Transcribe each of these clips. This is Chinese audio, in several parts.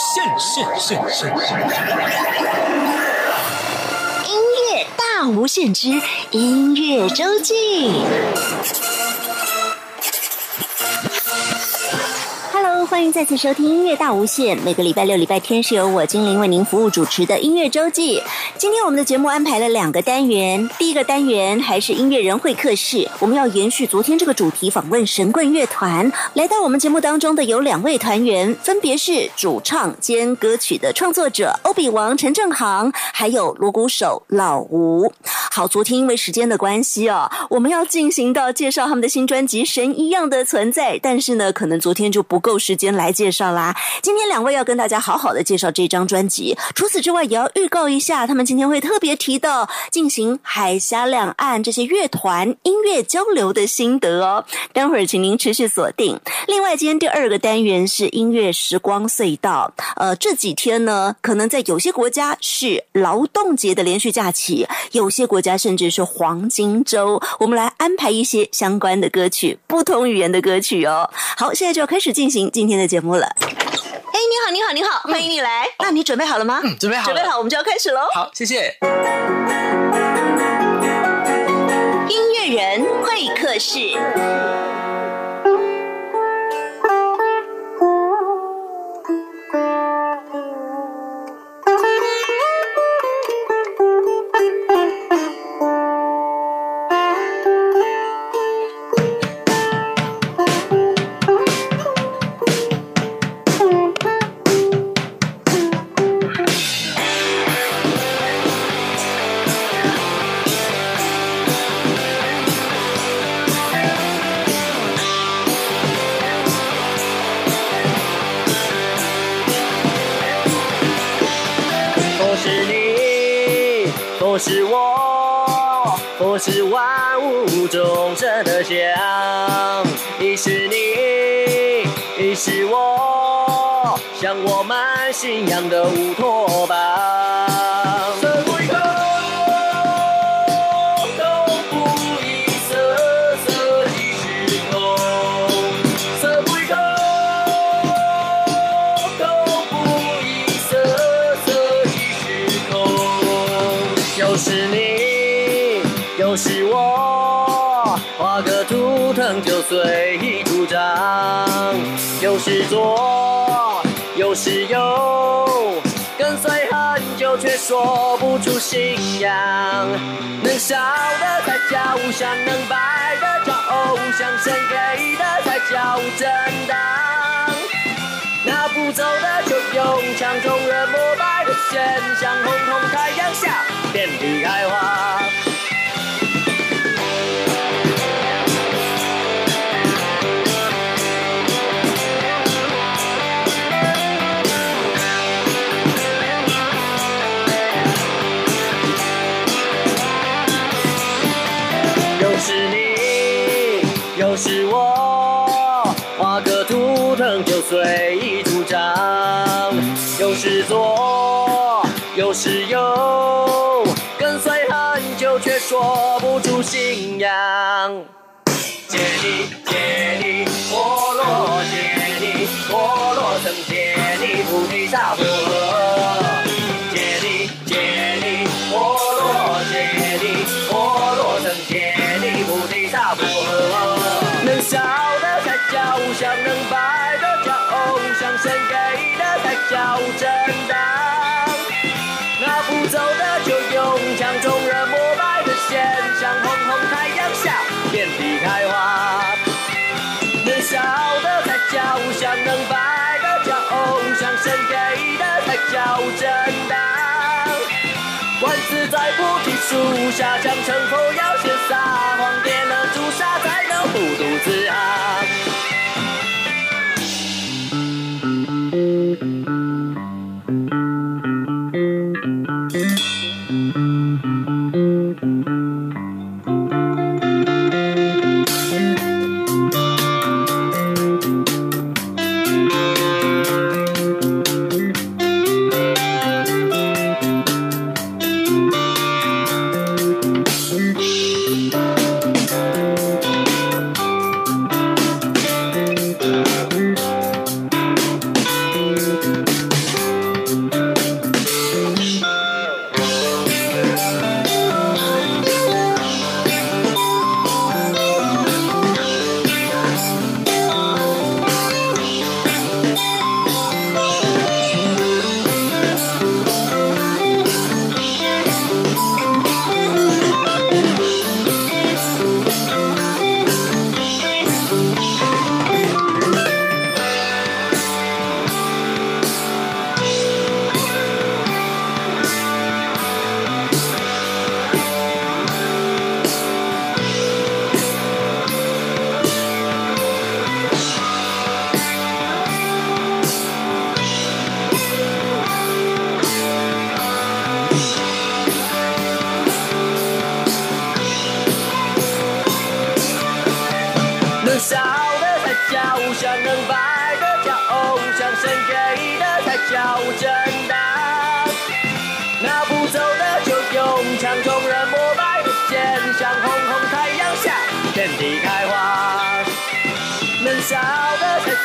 现，现现现现！音乐大无限之音乐周记。欢迎再次收听音乐大无限。每个礼拜六、礼拜天是由我精灵为您服务主持的音乐周记。今天我们的节目安排了两个单元，第一个单元还是音乐人会客室，我们要延续昨天这个主题，访问神棍乐团。来到我们节目当中的有两位团员，分别是主唱兼歌曲的创作者欧比王陈正航，还有锣鼓手老吴。好，昨天因为时间的关系哦，我们要进行到介绍他们的新专辑《神一样的存在》，但是呢，可能昨天就不够时。间来介绍啦！今天两位要跟大家好好的介绍这张专辑。除此之外，也要预告一下，他们今天会特别提到进行海峡两岸这些乐团音乐交流的心得哦。待会儿请您持续锁定。另外，今天第二个单元是音乐时光隧道。呃，这几天呢，可能在有些国家是劳动节的连续假期，有些国家甚至是黄金周。我们来安排一些相关的歌曲，不同语言的歌曲哦。好，现在就要开始进行。今天的节目了，哎，你好，你好，你好，欢迎你来。那你准备好了吗？嗯，准备好，准备好，我们就要开始喽。好，谢谢。音乐人会客室。我是我，我是万物众生的相，你是你，你是我，像我们信仰的乌托邦。随主张，有时左，有时右，跟随很久却说不出信仰。能笑的才叫像，能摆的叫偶像，神给的才叫正当。拿不走的就用枪，众人膜拜的现象，红红太阳下，遍地开花。萨婆诃。借你，借你，陀螺借你，陀螺曾借你，菩提萨婆诃。能笑的才叫像，能摆的叫偶像，神给的才叫正当。拿不走的就用枪，众人膜拜的现象，红红太阳下，遍地开花。能笑的才叫像，能摆，神给的才叫真当。万子在菩提树下，将成佛要先撒谎，点了朱砂才能普渡慈航。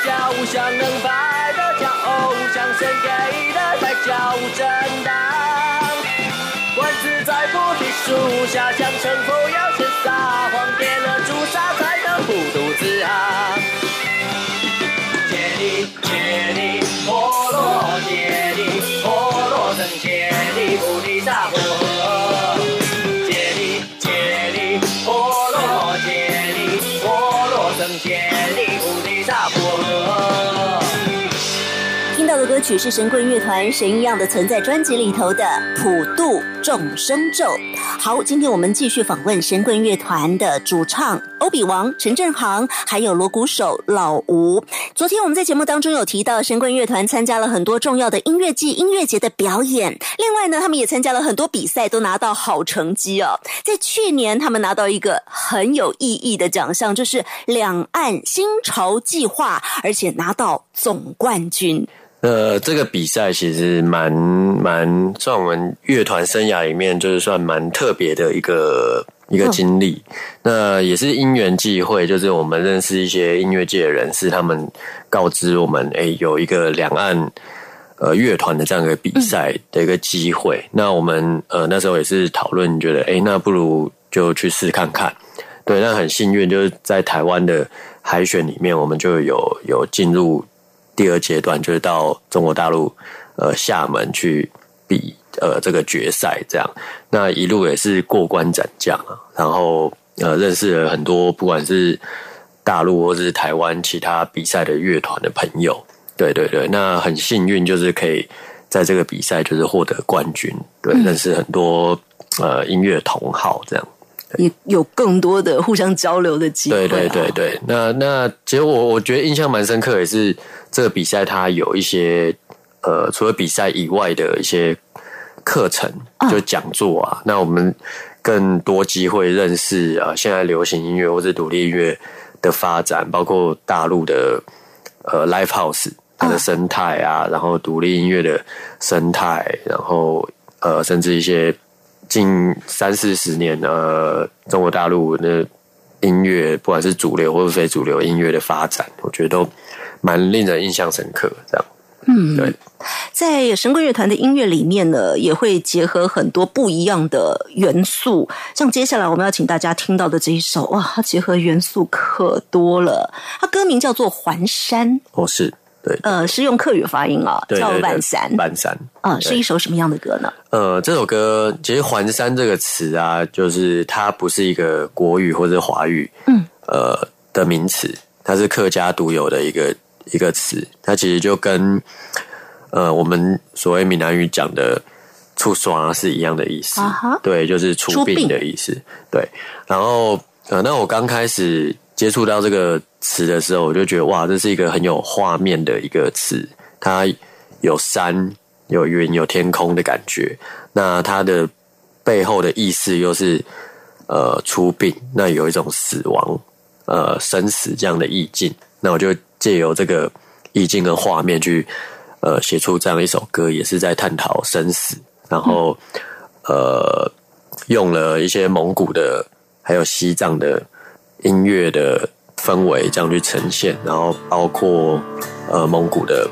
叫香，能拜的叫偶像，献给的才叫真当。万子在菩提树下，想成佛要先撒谎，点了朱砂才能普渡自航。揭谛揭谛，波罗揭谛，波罗僧揭谛，菩提萨婆曲是神棍乐团《神一样的存在》专辑里头的《普渡众生咒》。好，今天我们继续访问神棍乐团的主唱欧比王陈振航，还有锣鼓手老吴。昨天我们在节目当中有提到，神棍乐团参加了很多重要的音乐季、音乐节的表演。另外呢，他们也参加了很多比赛，都拿到好成绩哦。在去年，他们拿到一个很有意义的奖项，就是两岸新潮计划，而且拿到总冠军。呃，这个比赛其实蛮蛮算我们乐团生涯里面就是算蛮特别的一个一个经历。那也是因缘际会，就是我们认识一些音乐界的人士，他们告知我们，哎，有一个两岸呃乐团的这样一个比赛的一个机会。那我们呃那时候也是讨论，觉得哎，那不如就去试看看。对，那很幸运，就是在台湾的海选里面，我们就有有进入。第二阶段就是到中国大陆，呃，厦门去比呃这个决赛，这样。那一路也是过关斩将啊，然后呃认识了很多不管是大陆或者是台湾其他比赛的乐团的朋友，对对对，那很幸运就是可以在这个比赛就是获得冠军，对，认识很多呃音乐同好这样。也有更多的互相交流的机会。对对对对，那那其实我我觉得印象蛮深刻，也是这个比赛它有一些呃，除了比赛以外的一些课程，就讲座啊。那我们更多机会认识啊，现在流行音乐或者独立音乐的发展，包括大陆的呃 live house 它的生态啊，然后独立音乐的生态，然后呃，甚至一些。近三四十年，呃，中国大陆的音乐，不管是主流或者非主流音乐的发展，我觉得都蛮令人印象深刻。这样，嗯，对，在神棍乐团的音乐里面呢，也会结合很多不一样的元素。像接下来我们要请大家听到的这一首，哇，它结合元素可多了。它歌名叫做《环山》，哦，是。对，呃，是用客语发音啊，叫《半山》。半山，啊，是一首什么样的歌呢？呃，这首歌其实“环山”这个词啊，就是它不是一个国语或者华语，嗯，呃的名词，它是客家独有的一个一个词。它其实就跟呃我们所谓闽南语讲的“出刷”是一样的意思。对，就是出殡的意思。对，然后呃，那我刚开始接触到这个。词的时候，我就觉得哇，这是一个很有画面的一个词，它有山、有云、有天空的感觉。那它的背后的意思又是呃出殡，那有一种死亡、呃生死这样的意境。那我就借由这个意境跟画面去呃写出这样一首歌，也是在探讨生死。然后呃用了一些蒙古的还有西藏的音乐的。氛围这样去呈现，然后包括呃蒙古的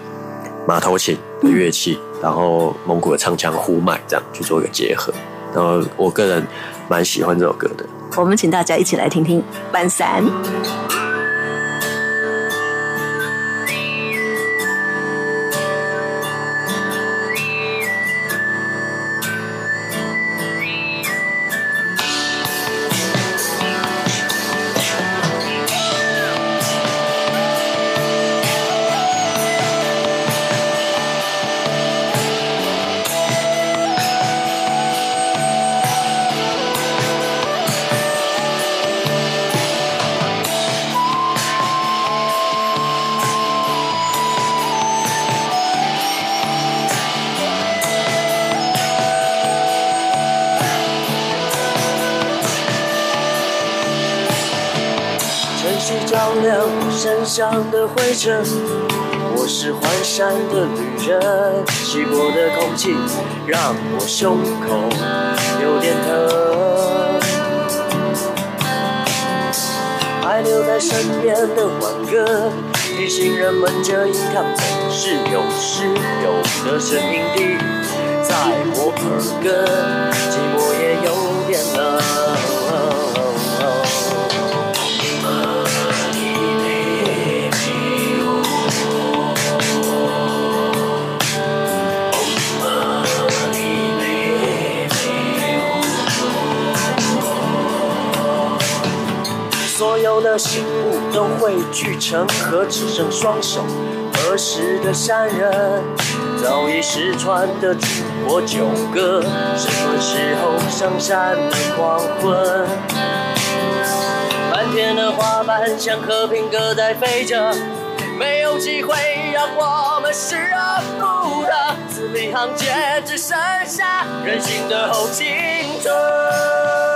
马头琴的乐器，然后蒙古的唱腔呼麦这样去做一个结合，然后我个人蛮喜欢这首歌的。我们请大家一起来听听《半山》。灰尘，我是环山的旅人，稀薄的空气让我胸口有点疼。还留在身边的挽歌，提醒人们这一趟总是有失有得，声音低在我耳根，的醒悟都汇聚成河，只剩双手。儿时的山人早已失传的祖国九歌，什么时候上山的黄昏？满天的花瓣像和平鸽在飞着，没有机会让我们失而复得，字里行间只剩下任性的后青春。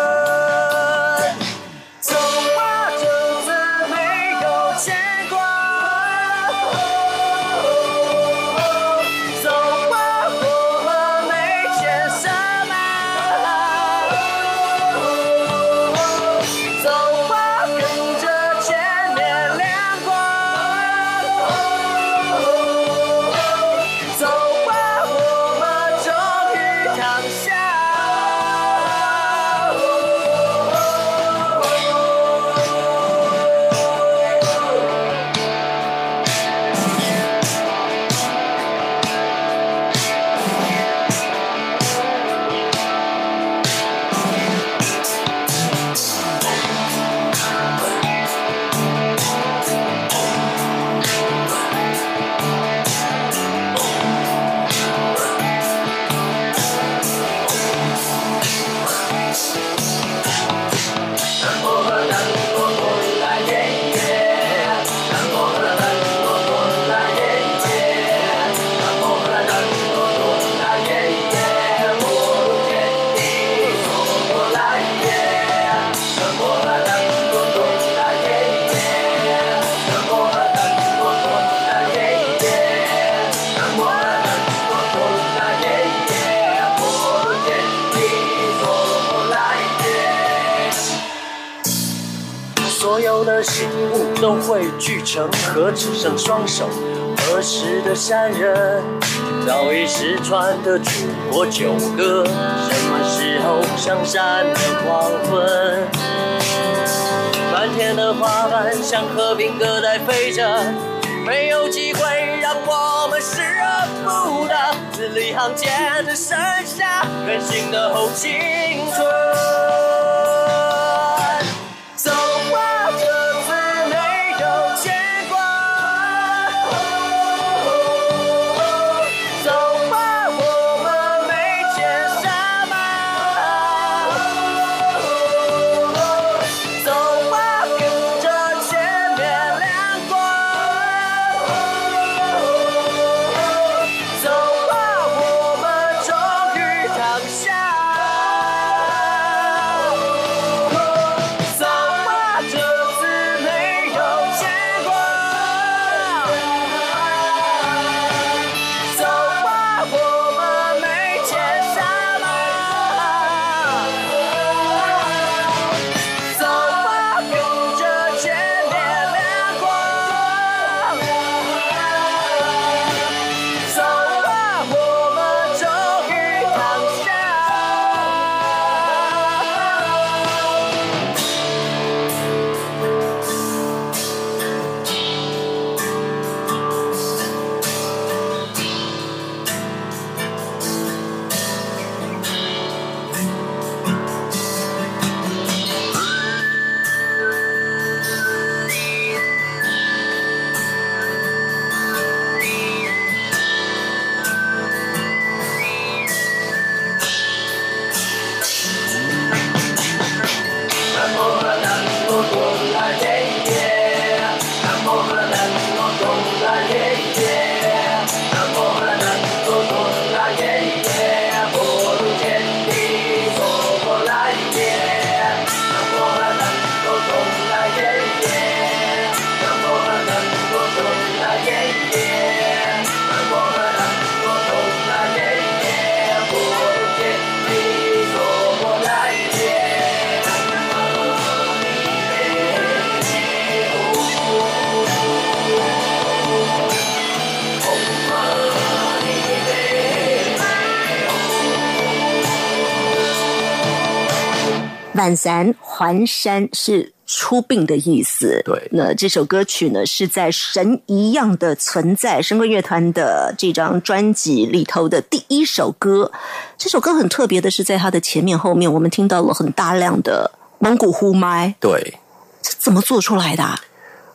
汇聚成河，只剩双手。儿时的山人早已失传的祖国九歌，什么时候上山的黄昏？满天的花瓣像和平鸽在飞着，没有机会让我们失而复得，字里行间只剩下任性的后青春。万三环山是出殡的意思。对那这首歌曲呢是在《神一样的存在》神棍乐团的这张专辑里头的第一首歌。这首歌很特别的是，在它的前面后面，我们听到了很大量的蒙古呼麦，对，这怎么做出来的、啊？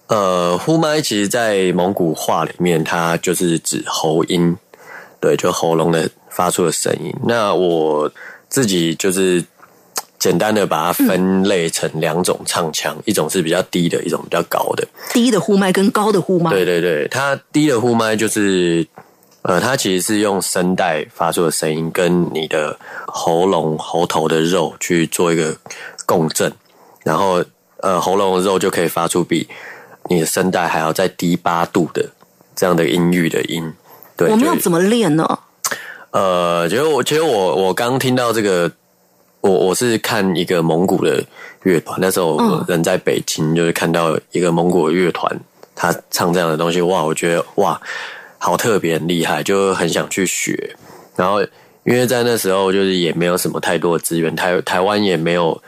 呃，呼麦其实，在蒙古话里面，它就是指喉音，对，就喉咙的发出的声音。那我自己就是简单的把它分类成两种唱腔，一种是比较低的，一种比较高的。低的呼麦跟高的呼麦，对对对，它低的呼麦就是，呃，它其实是用声带发出的声音跟你的喉咙、喉头的肉去做一个共振，然后呃，喉咙的肉就可以发出比你的声带还要再低八度的这样的音域的音。对，我们要怎么练呢？呃，其实我其实我我刚听到这个，我我是看一个蒙古的乐团，那时候我人在北京，就是看到一个蒙古的乐团，他唱这样的东西，哇，我觉得哇，好特别，很厉害，就很想去学。然后因为在那时候就是也没有什么太多的资源，台台湾也没有。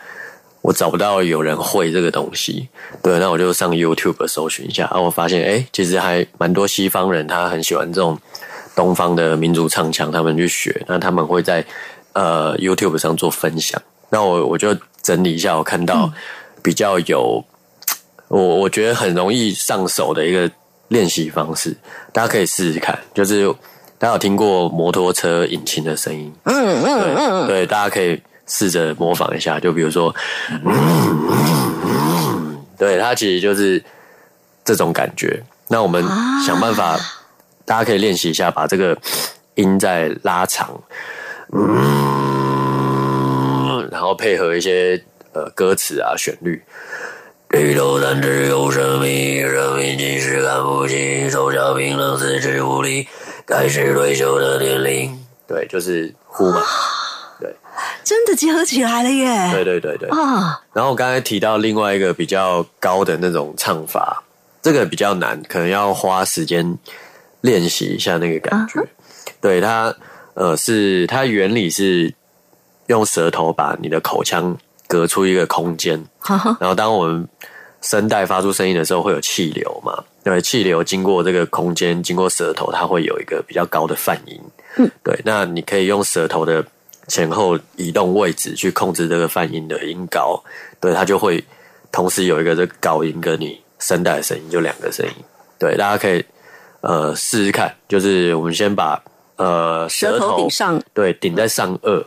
我找不到有人会这个东西，对，那我就上 YouTube 搜寻一下，然后我发现，哎，其实还蛮多西方人他很喜欢这种东方的民族唱腔，他们去学，那他们会在呃 YouTube 上做分享。那我我就整理一下，我看到比较有我我觉得很容易上手的一个练习方式，大家可以试试看。就是大家有听过摩托车引擎的声音，嗯嗯嗯，对，大家可以试着模仿一下。就比如说，对，它其实就是这种感觉。那我们想办法，大家可以练习一下，把这个音再拉长，嗯，然后配合一些呃歌词啊、旋律。地头三尺有生命，生命即使看不清，手脚冰冷，四肢无力，该是退休的年龄。对，就是呼嘛。对真的结合起来了耶！对对对对。啊，然后我刚才提到另外一个比较高的那种唱法，这个比较难，可能要花时间练习一下那个感觉。对它，呃，是它原理是用舌头把你的口腔隔出一个空间，然后当我们声带发出声音的时候，会有气流嘛？对，气流经过这个空间，经过舌头，它会有一个比较高的泛音。嗯，对，那你可以用舌头的前后移动位置去控制这个泛音的音高，对，它就会同时有一个这个高音跟你声带的声音，就两个声音。对，大家可以呃试试看，就是我们先把呃舌头顶上，对，顶在上颚，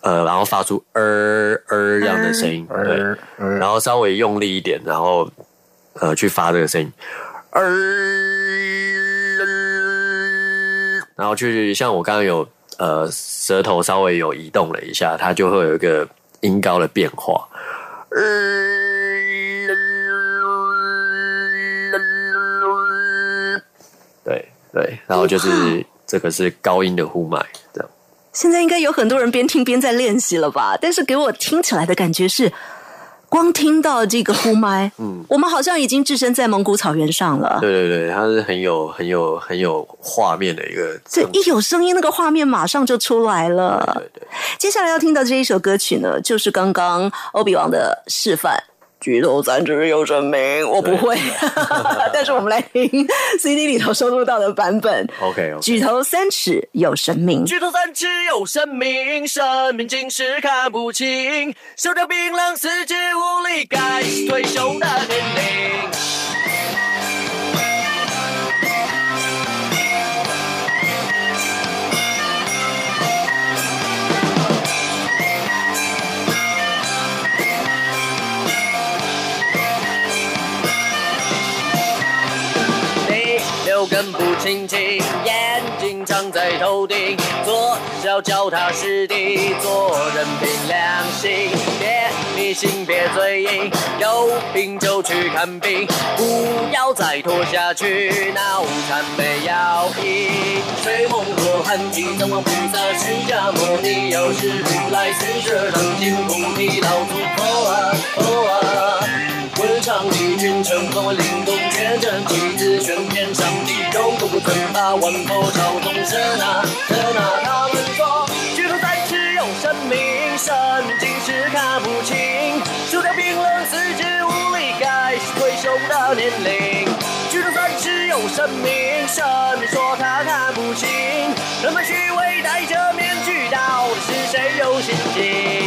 呃，然后发出呃呃这样的声音，对，然后稍微用力一点，然后呃去发这个声音，呃，然后去像我刚刚有呃舌头稍微有移动了一下，它就会有一个音高的变化，对对，然后就是这个是高音的呼麦，这样。现在应该有很多人边听边在练习了吧？但是给我听起来的感觉是，光听到这个呼麦，嗯，我们好像已经置身在蒙古草原上了。对对对，它是很有很有很有画面的一个。这一有声音，那个画面马上就出来了。对对。接下来要听到这一首歌曲呢，就是刚刚欧比王的示范。举头三尺有神明，我不会，但是我们来听 CD 里头收录到的版本。OK，, okay. 举头三尺有神明，举头三尺有神明，神明竟是看不清，手脚冰冷，四肢无力，该是退休的年龄。根不清清，眼睛长在头顶，左脚脚踏实地，做人凭良心，别迷信，别嘴硬，有病就去看病，不要再拖下去，脑残没药医。吹梦和寒气，藏王菩萨释迦牟尼，有时如来四十堂金菩提，老祖佛啊佛啊，这场雨，云层和我灵动，却真镜子全天上帝，又不顾尊法，问朝嘲讽。是那，是那，他们说：「巨龙在此，有神明，神明竟是看不清。」手脚冰冷四肢，无力该是退休的年龄。巨龙在此，有神明，神明说他看不清。人们虚伪，戴着面具，到底是谁有心机？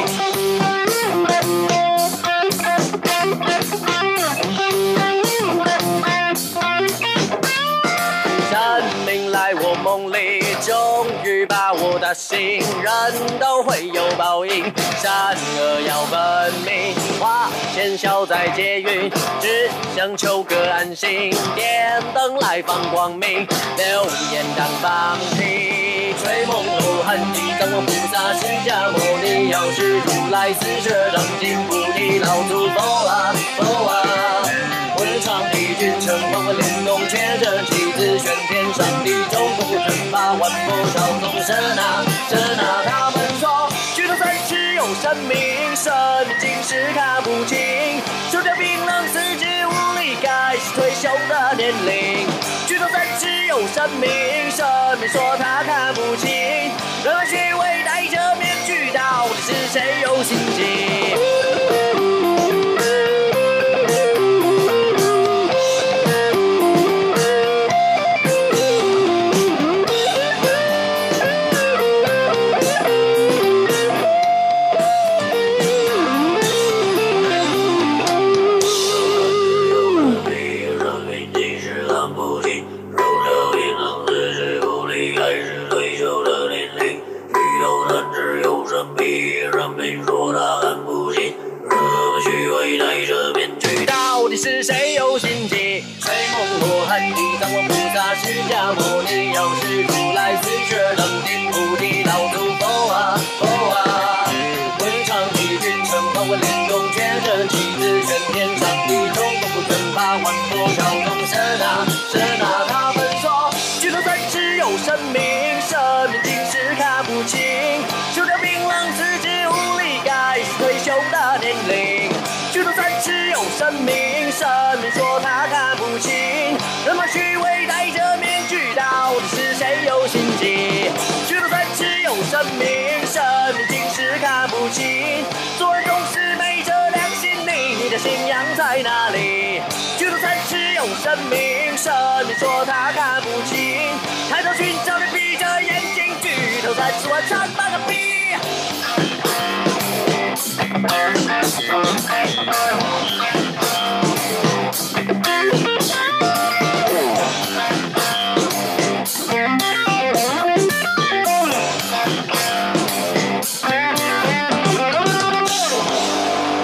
把我打醒。人都会有报应，善恶要分明。花前消灾劫运，只想求个安心。点灯来放光明，流言当放屁。吹梦露寒地，藏王菩萨释迦牟尼，药师如来四摄掌金菩提，老祖佛啊佛啊。文昌帝君乘风灵动，却着棋子悬天上帝，中不正法，万佛朝宗神呐神呐！他们说，举头三尺有神明，神明竟是看不清，手脚冰冷，四肢无力，该是退休的年龄。举头三尺有神明，神明说他看不清，人们虚伪戴着面具，到底是谁有心机？神明，神明说他看不清，抬头寻找你闭着眼睛，举头三尺我唱半个屁。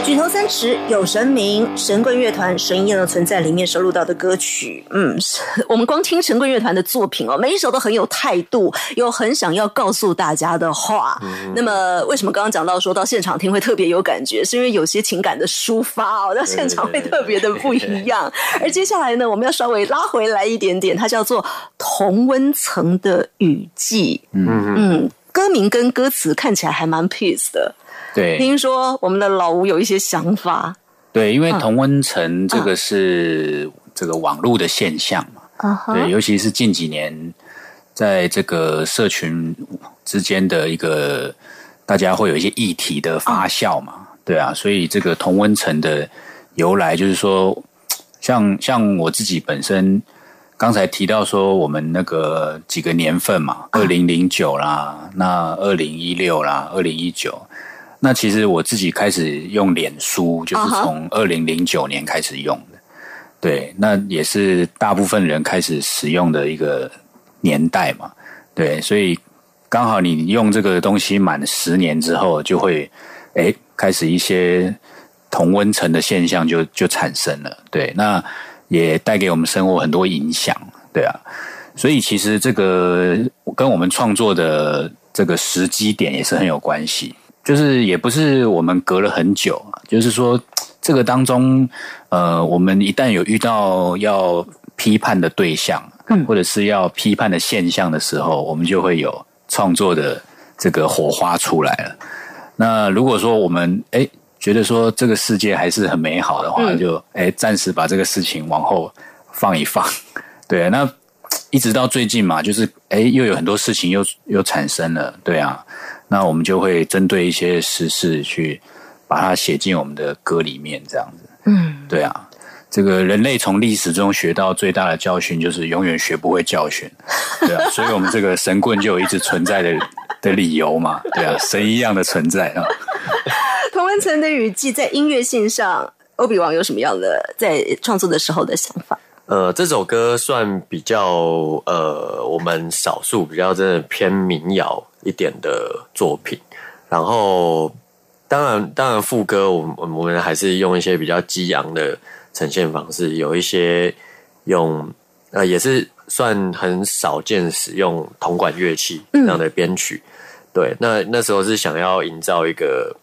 举头三尺有神明，神棍乐团神一样的存在里面收录到的歌曲，嗯，我们光听神棍乐团的作品哦，每一首都很有态度，有很想要告诉大家的话。那么，为什么刚刚讲到说到现场听会特别有感觉？是因为有些情感的抒发哦，到现场会特别的不一样。而接下来呢，我们要稍微拉回来一点点，它叫做《同温层的雨季》。嗯嗯，歌名跟歌词看起来还蛮 peace 的。对。听说我们的老吴有一些想法。对，因为同温层这个是这个网络的现象嘛，啊对，尤其是近几年在这个社群之间的一个大家会有一些议题的发酵嘛，对啊，所以这个同温层的由来就是说，像像我自己本身刚才提到说，我们那个几个年份嘛，二零零九啦，那二零一六啦，二零一九。那其实我自己开始用脸书，就是从二零零九年开始用的。对，那也是大部分人开始使用的一个年代嘛。对，所以刚好你用这个东西满十年之后，就会哎开始一些同温层的现象就就产生了。对，那也带给我们生活很多影响。对啊，所以其实这个跟我们创作的这个时机点也是很有关系。就是也不是我们隔了很久，就是说这个当中，呃，我们一旦有遇到要批判的对象，嗯或者是要批判的现象的时候，我们就会有创作的这个火花出来了。那如果说我们哎觉得说这个世界还是很美好的话，就哎暂时把这个事情往后放一放。对，那一直到最近嘛，就是哎又有很多事情又又产生了，对啊。那我们就会针对一些时事去把它写进我们的歌里面，这样子。嗯，对啊，这个人类从历史中学到最大的教训，就是永远学不会教训，对啊，所以我们这个神棍就有一直存在的的理由嘛，对啊，神一样的存在啊。童文成的雨季在音乐性上，欧比王有什么样的在创作的时候的想法？呃，这首歌算比较呃，我们少数比较真的偏民谣一点的作品，然后。当然，当然，副歌我们我们还是用一些比较激昂的呈现方式，有一些用呃也是算很少见使用铜管乐器这样的编曲。对，那那时候是想要营造一个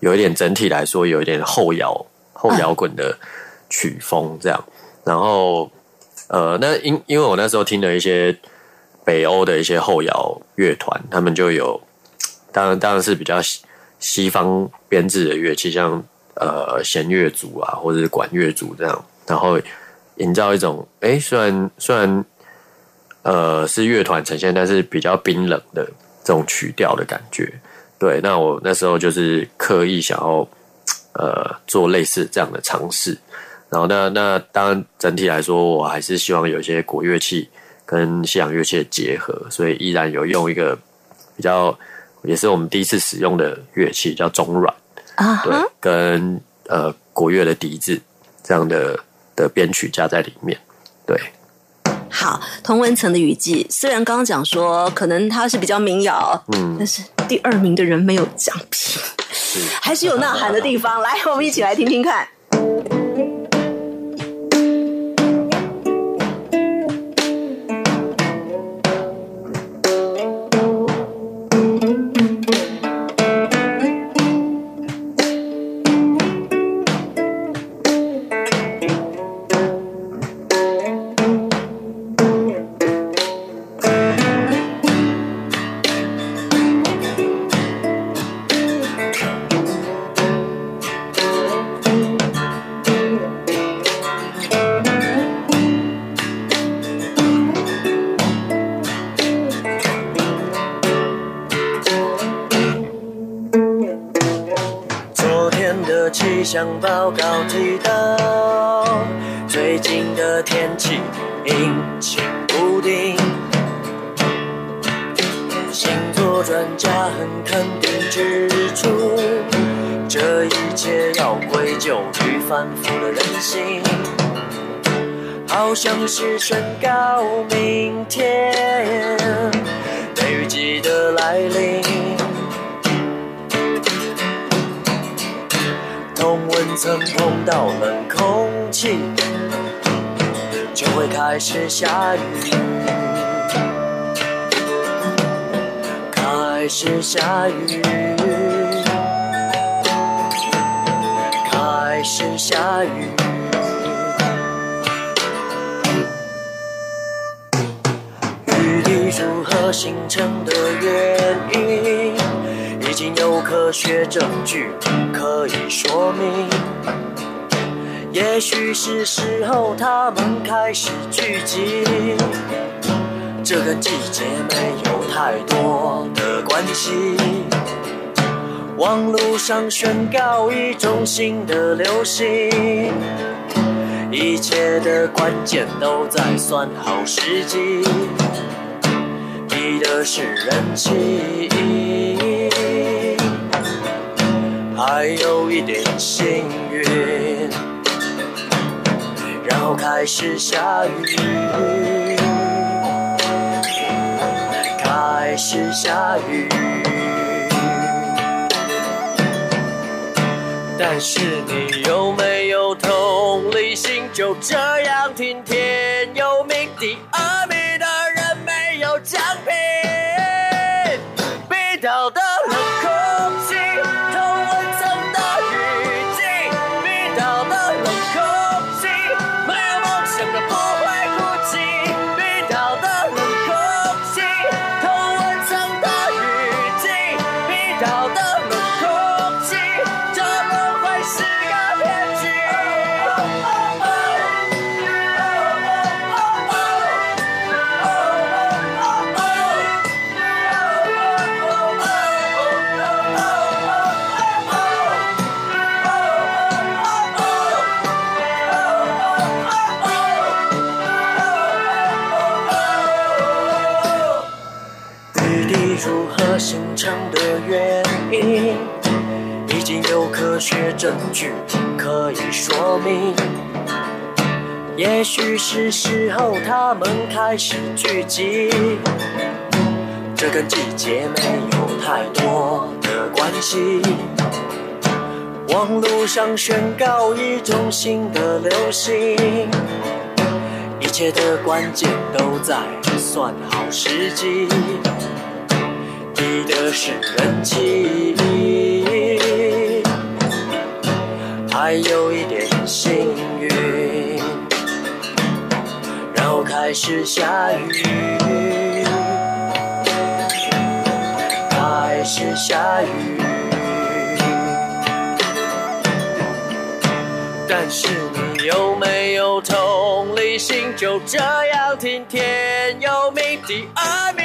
有一点整体来说有一点后摇后摇滚的曲风这样。然后呃，那因因为我那时候听了一些北欧的一些后摇乐团，他们就有当然当然是比较。西西方编制的乐器，像呃弦乐组啊，或者是管乐组这样，然后营造一种，哎，虽然虽然呃是乐团呈现，但是比较冰冷的这种曲调的感觉。对，那我那时候就是刻意想要呃做类似这样的尝试。然后那那当然整体来说，我还是希望有一些国乐器跟西洋乐器的结合，所以依然有用一个比较。也是我们第一次使用的乐器，叫中阮啊，对，跟呃国乐的笛子这样的的编曲加在里面，对。好，同文层的雨季，虽然刚刚讲说可能它是比较民谣，嗯，但是第二名的人没有奖品，是还是有呐喊的地方。来，我们一起来听听看。成的原因？已经有科学证据可以说明，也许是时候他们开始聚集。这跟季节没有太多的关系。网络上宣告一种新的流行，一切的关键都在算好时机，的是人气。还有一点幸运，然后开始下雨，开始下雨。但是你有没有同理心？就这样听天由命，的缺证据可以说明。也许是时候他们开始聚集，这跟季节没有太多的关系。网络上宣告一种新的流行，一切的关键都在算好时机，比的是人气，还有一点幸运，然后开始下雨，开始下雨。但是你有没有同理心？就这样听天由命，第二名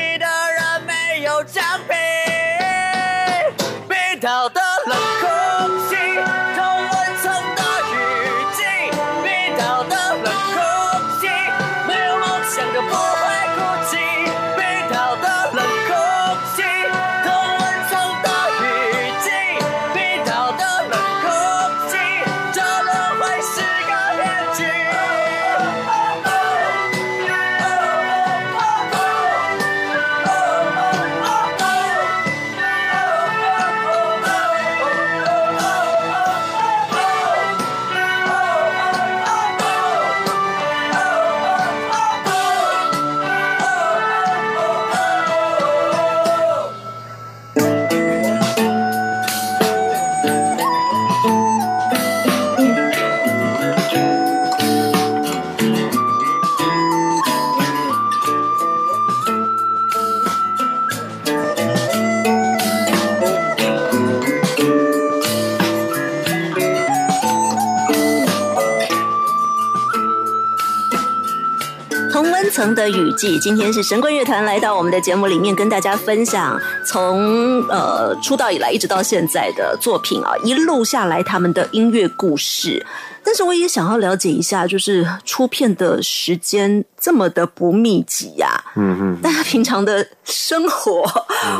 雨季，今天是神棍乐团来到我们的节目里面，跟大家分享从呃出道以来一直到现在的作品啊，一路下来他们的音乐故事。但是我也想要了解一下，就是出片的时间这么的不密集呀、嗯嗯，大家平常的生活，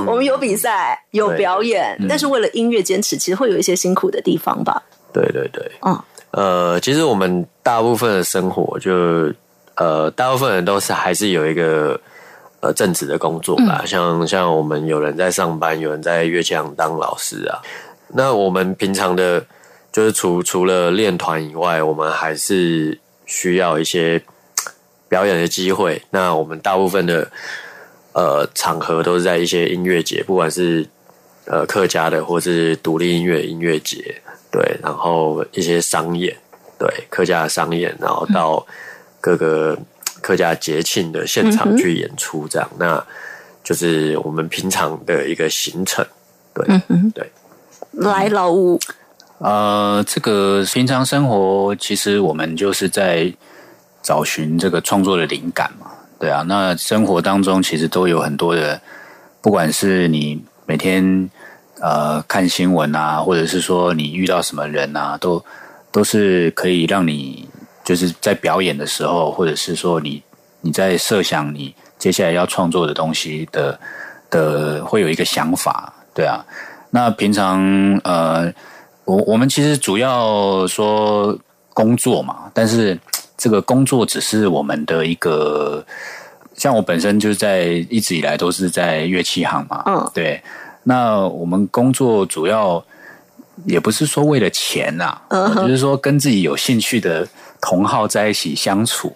我们有比赛，有表演，但是为了音乐坚持，其实会有一些辛苦的地方吧？对对对，嗯，呃，其实我们大部分的生活就呃，大部分人都是还是有一个呃正职的工作吧，像像我们有人在上班，有人在乐器行当老师啊。那我们平常的，就是除除了练团以外，我们还是需要一些表演的机会。那我们大部分的呃场合都是在一些音乐节，不管是呃客家的或是独立音乐音乐节，对，然后一些商演，对客家的商演，然后到各个客家节庆的现场去演出，这样，那就是我们平常的一个行程，对，对，来老吴，呃，这个平常生活其实我们就是在找寻这个创作的灵感嘛，对啊。那生活当中其实都有很多的，不管是你每天呃看新闻啊，或者是说你遇到什么人啊，都都是可以让你就是在表演的时候，或者是说你你在设想你接下来要创作的东西的的，会有一个想法，对啊。那平常呃，我我们其实主要说工作嘛，但是这个工作只是我们的一个，像我本身就是在一直以来都是在乐器行嘛，嗯对。那我们工作主要也不是说为了钱呐、就是说跟自己有兴趣的同好在一起相处，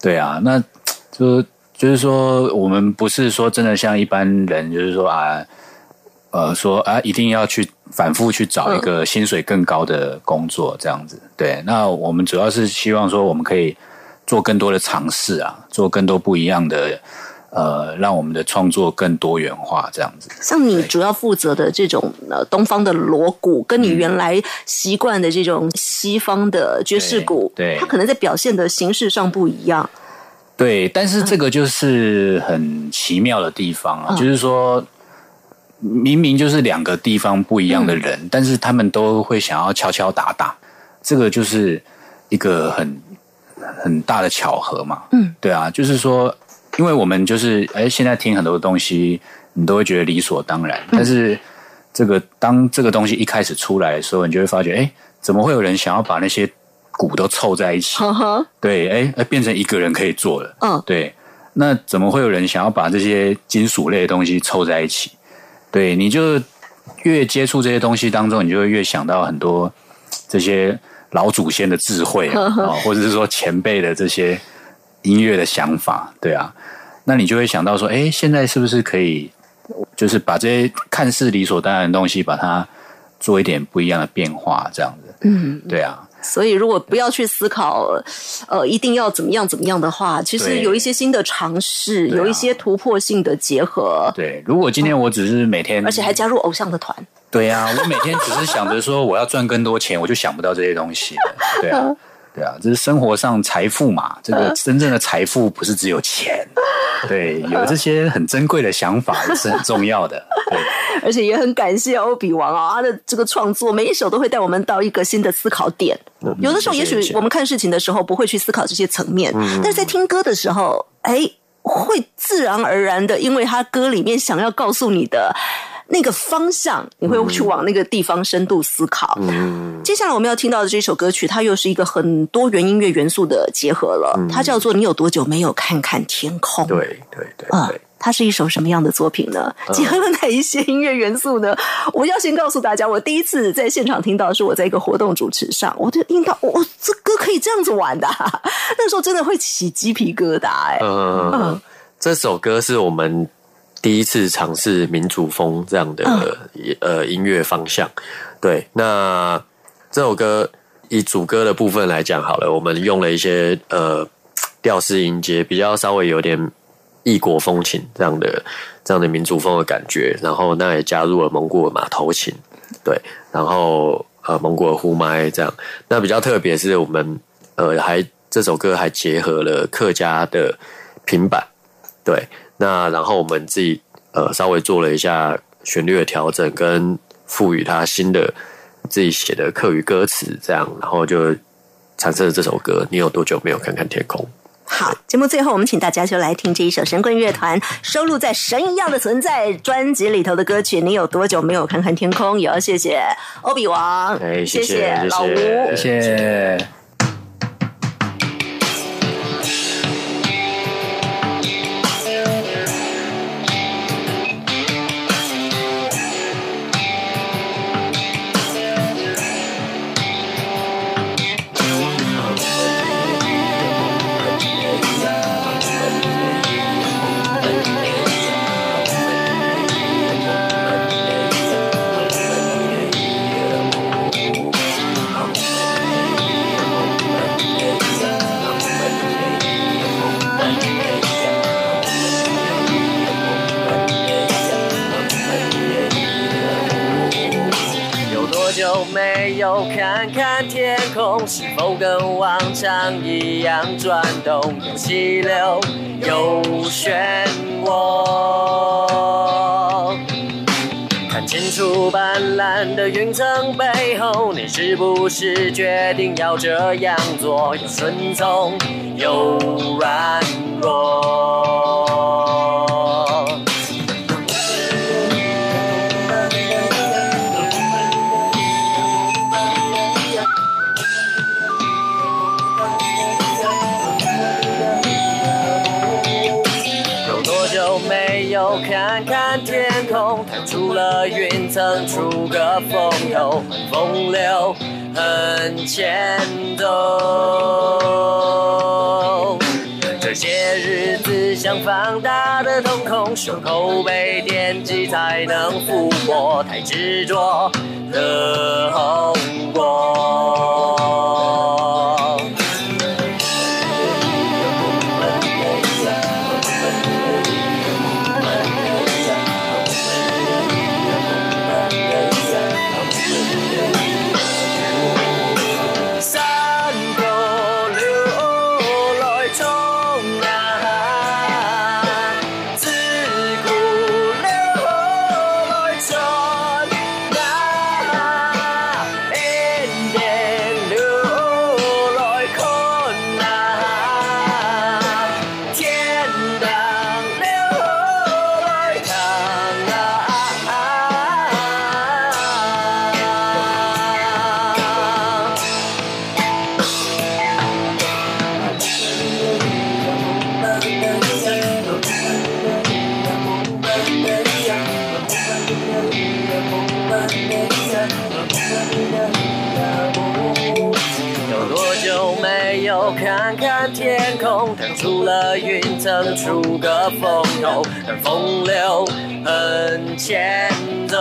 对啊，那就就是说我们不是说真的像一般人，就是说啊。呃，说啊，一定要去反复去找一个薪水更高的工作，这样子。对，那我们主要是希望说，我们可以做更多的尝试啊，做更多不一样的，呃，让我们的创作更多元化，这样子。像你主要负责的这种呃东方的锣鼓，跟你原来习惯的这种西方的爵士鼓，对对它可能在表现的形式上不一样。对，但是这个就是很奇妙的地方啊，嗯就是说，明明就是两个地方不一样的人，但是他们都会想要敲敲打打，这个就是一个很很大的巧合嘛。嗯，对啊，就是说，因为我们就是哎，现在听很多东西，你都会觉得理所当然。但是这个当这个东西一开始出来的时候，你就会发觉，哎，怎么会有人想要把那些鼓都凑在一起？对，哎哎，变成一个人可以做了。嗯，对。那怎么会有人想要把这些金属类的东西凑在一起？对，你就越接触这些东西当中，你就会越想到很多这些老祖先的智慧啊，或者是说前辈的这些音乐的想法，对啊。那你就会想到说，哎，现在是不是可以，就是把这些看似理所当然的东西，把它做一点不一样的变化，这样子？嗯，对啊。所以，如果不要去思考，呃，一定要怎么样怎么样的话，其实有一些新的尝试，有一些突破性的结合。对，如果今天我只是每天，而且还加入偶像的团，对呀，我每天只是想着说我要赚更多钱，我就想不到这些东西对啊。对啊，这是生活上财富嘛？这个真正的财富不是只有钱，对，有这些很珍贵的想法也是很重要的。对，而且也很感谢欧比王啊，他的这个创作每一首都会带我们到一个新的思考点。有的时候，也许我们看事情的时候不会去思考这些层面，但是在听歌的时候，哎，会自然而然的，因为他歌里面想要告诉你的。那个方向，你会去往那个地方深度思考。嗯，接下来我们要听到的这首歌曲，它又是一个很多元音乐元素的结合了。它叫做《你有多久没有看看天空》？对对对，啊，它是一首什么样的作品呢？结合了哪一些音乐元素呢？我要先告诉大家，我第一次在现场听到是我在一个活动主持上，我就听到，哦，这歌可以这样子玩的，那时候真的会起鸡皮疙瘩。哎，嗯，这首歌是我们。第一次尝试民族风这样的呃音乐方向，对，那这首歌以主歌的部分来讲好了，我们用了一些呃调式音阶，比较稍微有点异国风情这样的这样的民族风的感觉，然后那也加入了蒙古的马头琴，对，然后呃蒙古的呼麦这样，那比较特别是我们呃还这首歌还结合了客家的平板，对。那然后我们自己呃稍微做了一下旋律的调整，跟赋予它新的自己写的客语歌词，这样然后就产生了这首歌。你有多久没有看看天空？好，节目最后我们请大家就来听这一首神棍乐团收录在《神一样的存在》专辑里头的歌曲。你有多久没有看看天空？也要谢谢欧比王，哎，谢谢老吴，谢谢。像一样转动？有气流，有漩涡。看清楚斑斓的云层背后，你是不是决定要这样做？有顺从，有软曾，出个风头，很风流很牵动。这些日子像放大的瞳孔，胸口被电击才能抚摸，太执着的后果。能，出个风头，让风流很前走。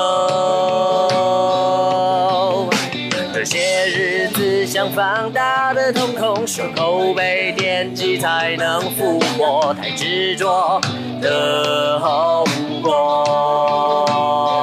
这些日子像放大的瞳孔，受口被惦记才能复活，太执着的后果。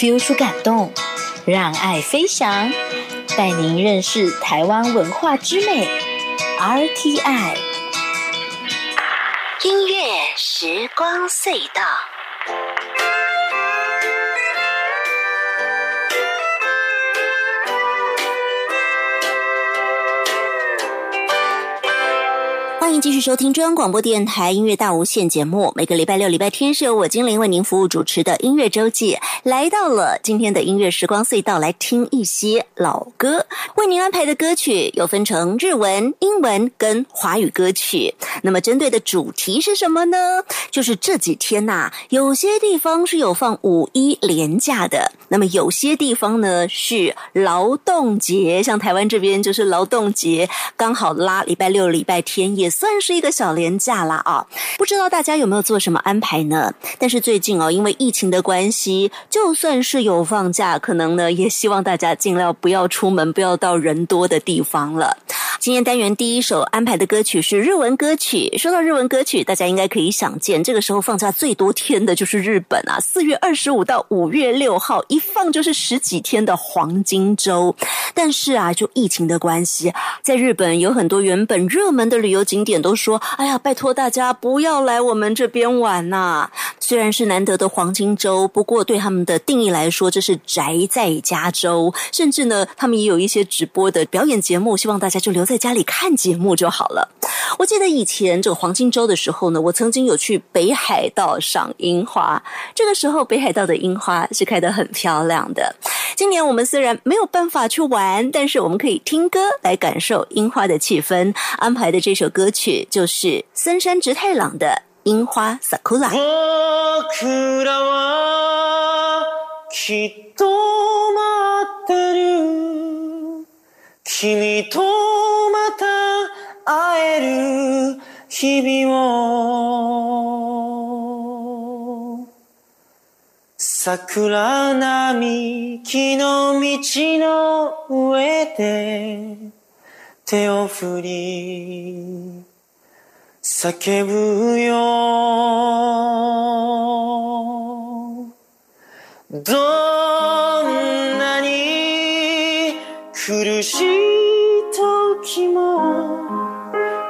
，feel 出感动，让爱飞翔，带您认识台湾文化之美。RTI 音乐时光隧道。欢迎继续收听中央广播电台音乐大无限节目。每个礼拜六、礼拜天是由我精灵为您服务主持的音乐周记，来到了今天的音乐时光隧道，来听一些老歌。为您安排的歌曲有分成日文、英文跟华语歌曲。那么针对的主题是什么呢？就是这几天呐、有些地方是有放五一连假的，那么有些地方呢是劳动节，像台湾这边就是劳动节，刚好拉礼拜六、礼拜天，也算是一个小连假啦啊！不知道大家有没有做什么安排呢？但是最近哦，因为疫情的关系，就算是有放假，可能呢也希望大家尽量不要出门，不要到人多的地方了。今天单元第一首安排的歌曲是日文歌曲。说到日文歌曲，大家应该可以想见，这个时候放假最多天的就是日本啊，四月二十五到五月六号，一放就是十几天的黄金周。但是啊，就疫情的关系，在日本有很多原本热门的旅游景点点都说哎呀拜托大家不要来我们这边玩呐。虽然是难得的黄金周不过对他们的定义来说这是宅在加州甚至呢他们也有一些直播的表演节目希望大家就留在家里看节目就好了。我记得以前这个黄金周的时候呢我曾经有去北海道赏樱花。这个时候北海道的樱花是开得很漂亮的。今年我们虽然没有办法去玩但是我们可以听歌来感受樱花的气氛安排的这首歌歌曲就是森山直太郎的《樱花 Sakura》。僕らはきっと待ってる君とまた会える日々を桜並木の道の上で手を振り叫ぶよ。どんなに苦しい時も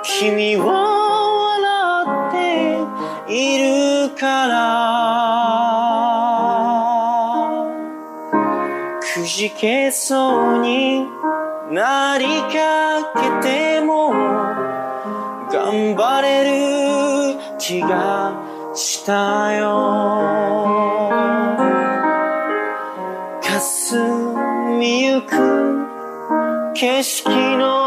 君を笑っているからくじけそうになりかけても頑張れる気がしたよ。霞みゆく景色の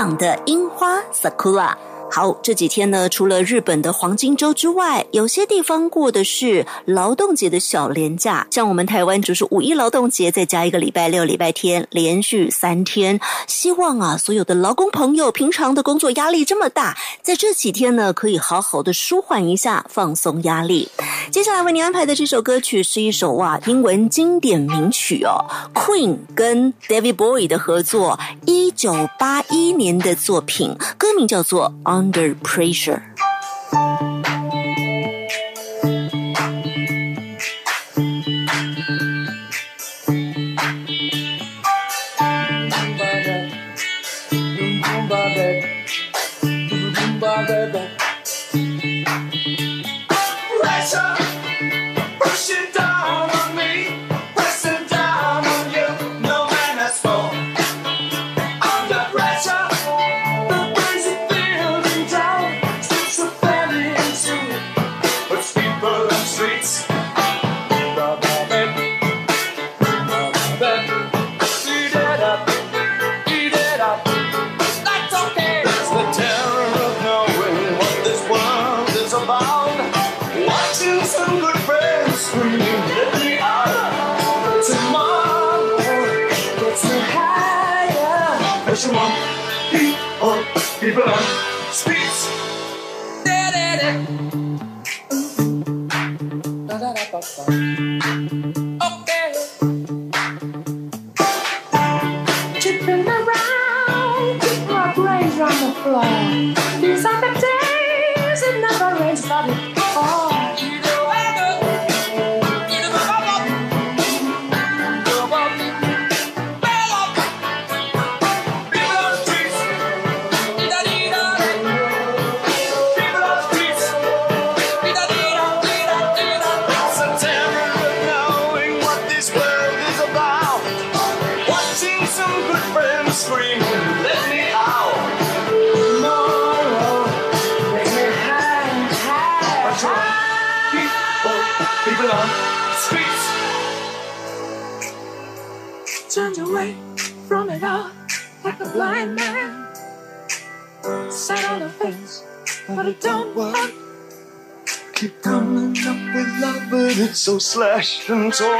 港的樱花 sakura 好，这几天呢，除了日本的黄金周之外，有些地方过的是劳动节的小连假，像我们台湾就是五一劳动节，再加一个礼拜六、礼拜天，连续三天。希望啊，所有的劳工朋友，平常的工作压力这么大，在这几天呢，可以好好的舒缓一下，放松压力。接下来为您安排的这首歌曲是一首哇英文经典名曲哦，Queen 跟 David Bowie 的合作，一九八一年的作品，歌名叫做。On under pressure. Slashed and torn.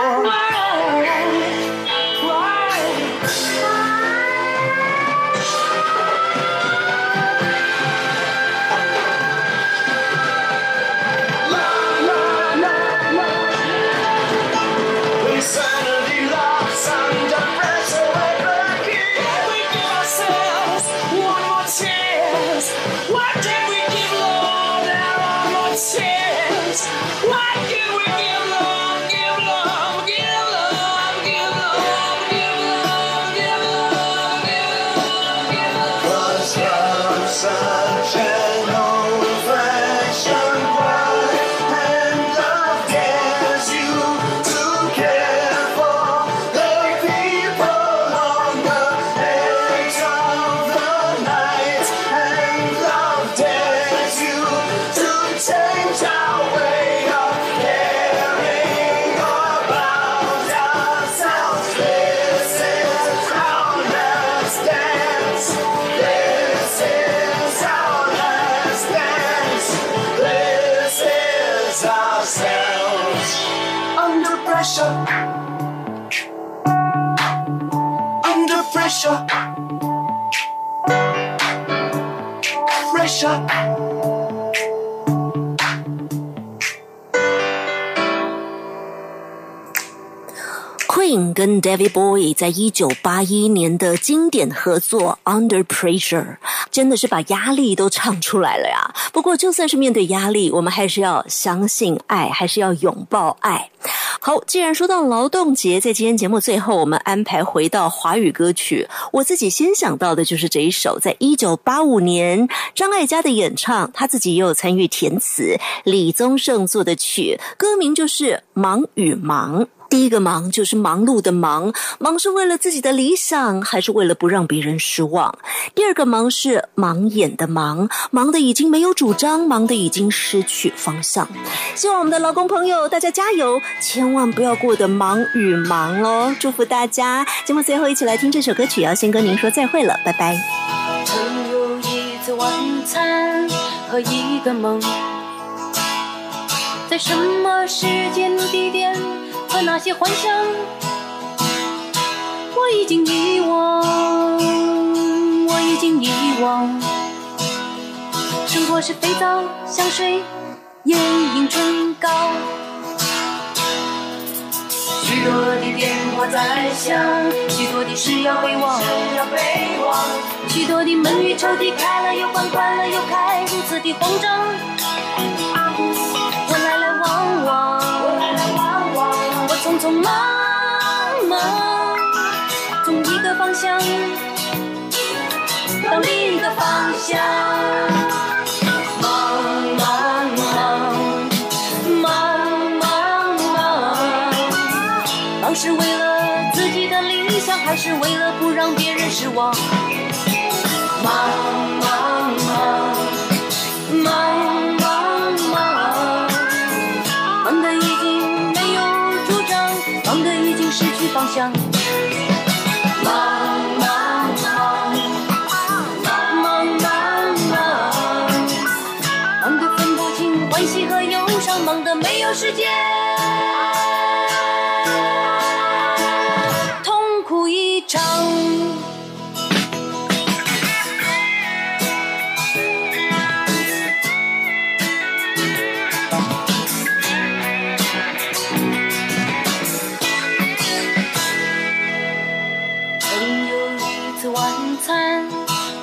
跟 David Bowie 在一九八一年的经典合作《Under Pressure》，真的是把压力都唱出来了呀。不过，就算是面对压力，我们还是要相信爱，还是要拥抱爱。好，既然说到劳动节，在今天节目最后，我们安排回到华语歌曲。我自己先想到的就是这一首，在一九八五年张艾嘉的演唱，他自己也有参与填词，李宗盛作的曲，歌名就是《忙与忙》。第一个忙就是忙碌的忙，忙是为了自己的理想，还是为了不让别人失望？第二个忙是盲眼的忙，忙的已经没有主张，忙的已经失去方向。希望我们的劳工朋友，大家加油，千万不要过得忙与忙哦！祝福大家。节目最后一起来听这首歌曲，要先跟您说再会了，拜拜。曾有一次晚餐和一个梦，在什么时间地点那些幻想，我已经遗忘，我已经遗忘。生活是肥皂、香水、眼影、唇膏。许多的电话在响，许多的事要备忘，许多的门与抽屉开了又关，关了又开，如此的慌张。我来来往往，匆匆忙忙，从一个方向到另一个方向。忙忙忙忙忙忙，忙是为了自己的理想，还是为了不让别人失望？方向。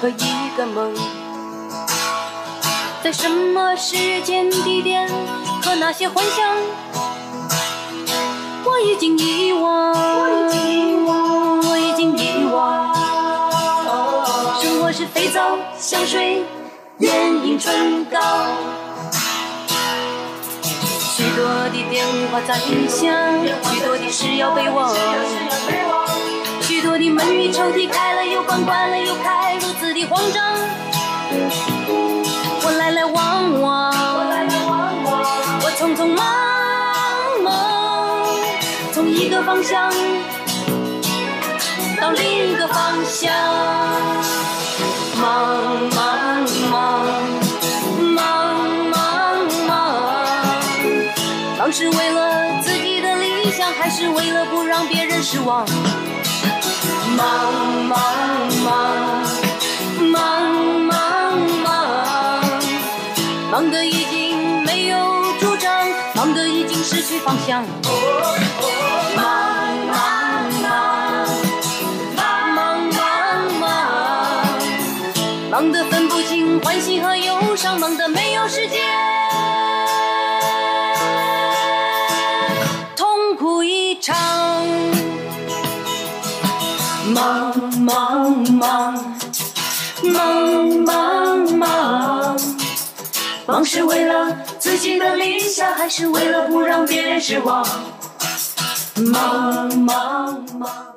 和一个梦，在什么时间地点和那些幻想，我已经遗忘，我已经遗忘，我已经遗忘。生活是肥皂、香水、眼影、唇膏，许多的电话在响，许多的事要备忘。许多的门与抽屉开了又关，关了又开，的慌张。我来来往往，我匆匆忙忙，从一个方向到另一个方向。忙忙忙，忙忙忙，忙是为了自己的理想，还是为了不让别人失望？忙忙忙，忙忙得已经没有主张，忙得已经失去方向。忙忙忙，忙忙忙，忙得分不清欢喜和忧伤，忙得没有时间，痛苦一场。忙忙忙，忙忙是为了自己的理想，还是为了不让别人失望？忙忙忙。